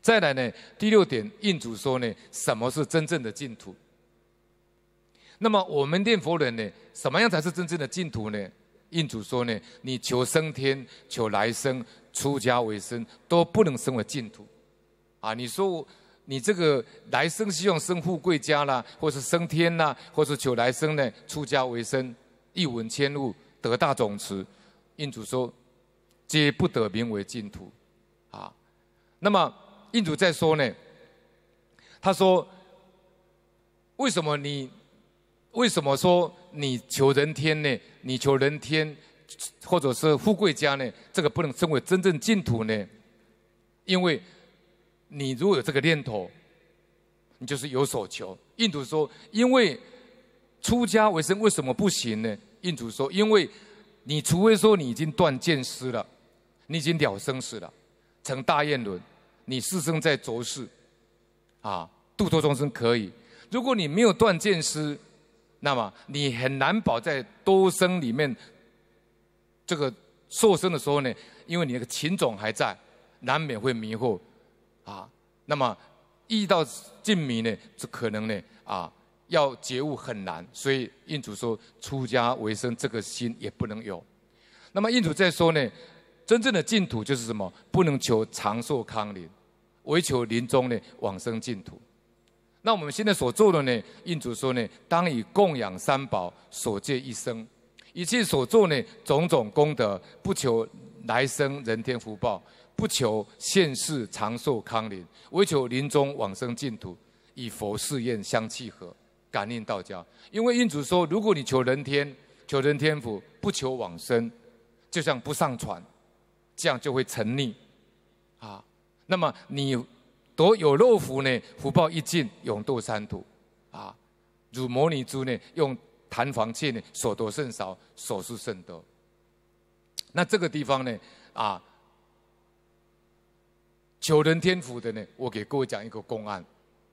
再来呢，第六点，印主说呢，什么是真正的净土？那么我们念佛人呢，什么样才是真正的净土呢？印主说呢，你求升天、求来生、出家为僧，都不能升为净土。啊，你说你这个来生希望生富贵家啦，或是升天啦，或是求来生呢，出家为僧，一文千物，得大种持。印主说，皆不得名为净土。啊，那么。印主在说呢，他说：“为什么你为什么说你求人天呢？你求人天，或者是富贵家呢？这个不能称为真正净土呢？因为你如果有这个念头，你就是有所求。”印主说：“因为出家为僧为什么不行呢？”印主说：“因为你除非说你已经断见思了，你已经了生死了，成大愿轮。”你四生在浊世，啊，度脱众生可以。如果你没有断见思，那么你很难保在多生里面，这个受生的时候呢，因为你那个情种还在，难免会迷惑，啊，那么遇到净迷呢，这可能呢，啊，要觉悟很难。所以印主说，出家为僧这个心也不能有。那么印主在说呢，真正的净土就是什么？不能求长寿康宁。唯求临终呢，往生净土。那我们现在所做的呢，印主说呢，当以供养三宝，所借一生，一切所做呢，种种功德，不求来生人天福报，不求现世长寿康宁，唯求临终往生净土，与佛誓愿相契合，感应道交。因为印主说，如果你求人天，求人天福，不求往生，就像不上船，这样就会沉溺，啊。那么你得有肉福呢？福报一尽，永堕三途，啊！如摩尼珠呢，用檀房笥呢，所得甚少，所失甚多。那这个地方呢，啊，求人天福的呢，我给各位讲一个公案，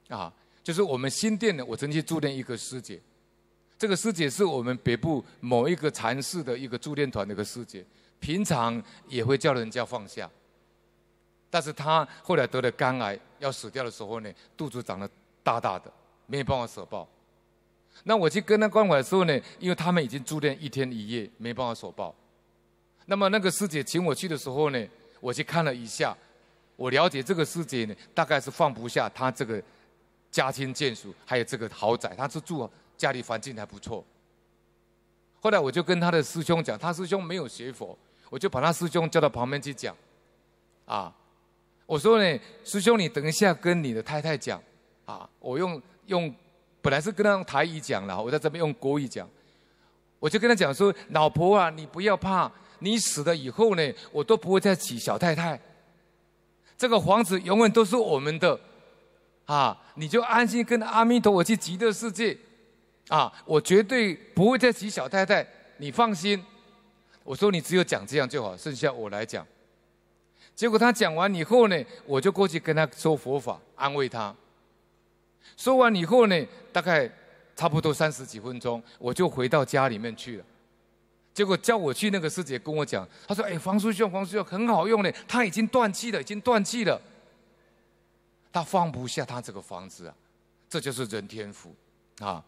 啊，就是我们新店呢，我曾经住念一个师姐，这个师姐是我们北部某一个禅寺的一个助念团的一个师姐，平常也会叫人家放下。但是他后来得了肝癌，要死掉的时候呢，肚子长得大大的，没有办法舍报。那我去跟他关怀的时候呢，因为他们已经住院一天一夜，没办法舍报。那么那个师姐请我去的时候呢，我去看了一下，我了解这个师姐呢，大概是放不下她这个家亲眷属，还有这个豪宅，她是住家里环境还不错。后来我就跟他的师兄讲，他师兄没有学佛，我就把他师兄叫到旁边去讲，啊。我说呢，师兄，你等一下跟你的太太讲，啊，我用用，本来是跟他用台语讲了，我在这边用国语讲，我就跟他讲说，老婆啊，你不要怕，你死了以后呢，我都不会再娶小太太，这个房子永远都是我们的，啊，你就安心跟阿弥陀佛去极乐世界，啊，我绝对不会再娶小太太，你放心。我说你只有讲这样就好，剩下我来讲。结果他讲完以后呢，我就过去跟他说佛法，安慰他。说完以后呢，大概差不多三十几分钟，我就回到家里面去了。结果叫我去那个师姐跟我讲，他说：“哎，黄师兄，黄师兄很好用呢，他已经断气了，已经断气了。他放不下他这个房子啊，这就是人天福啊。”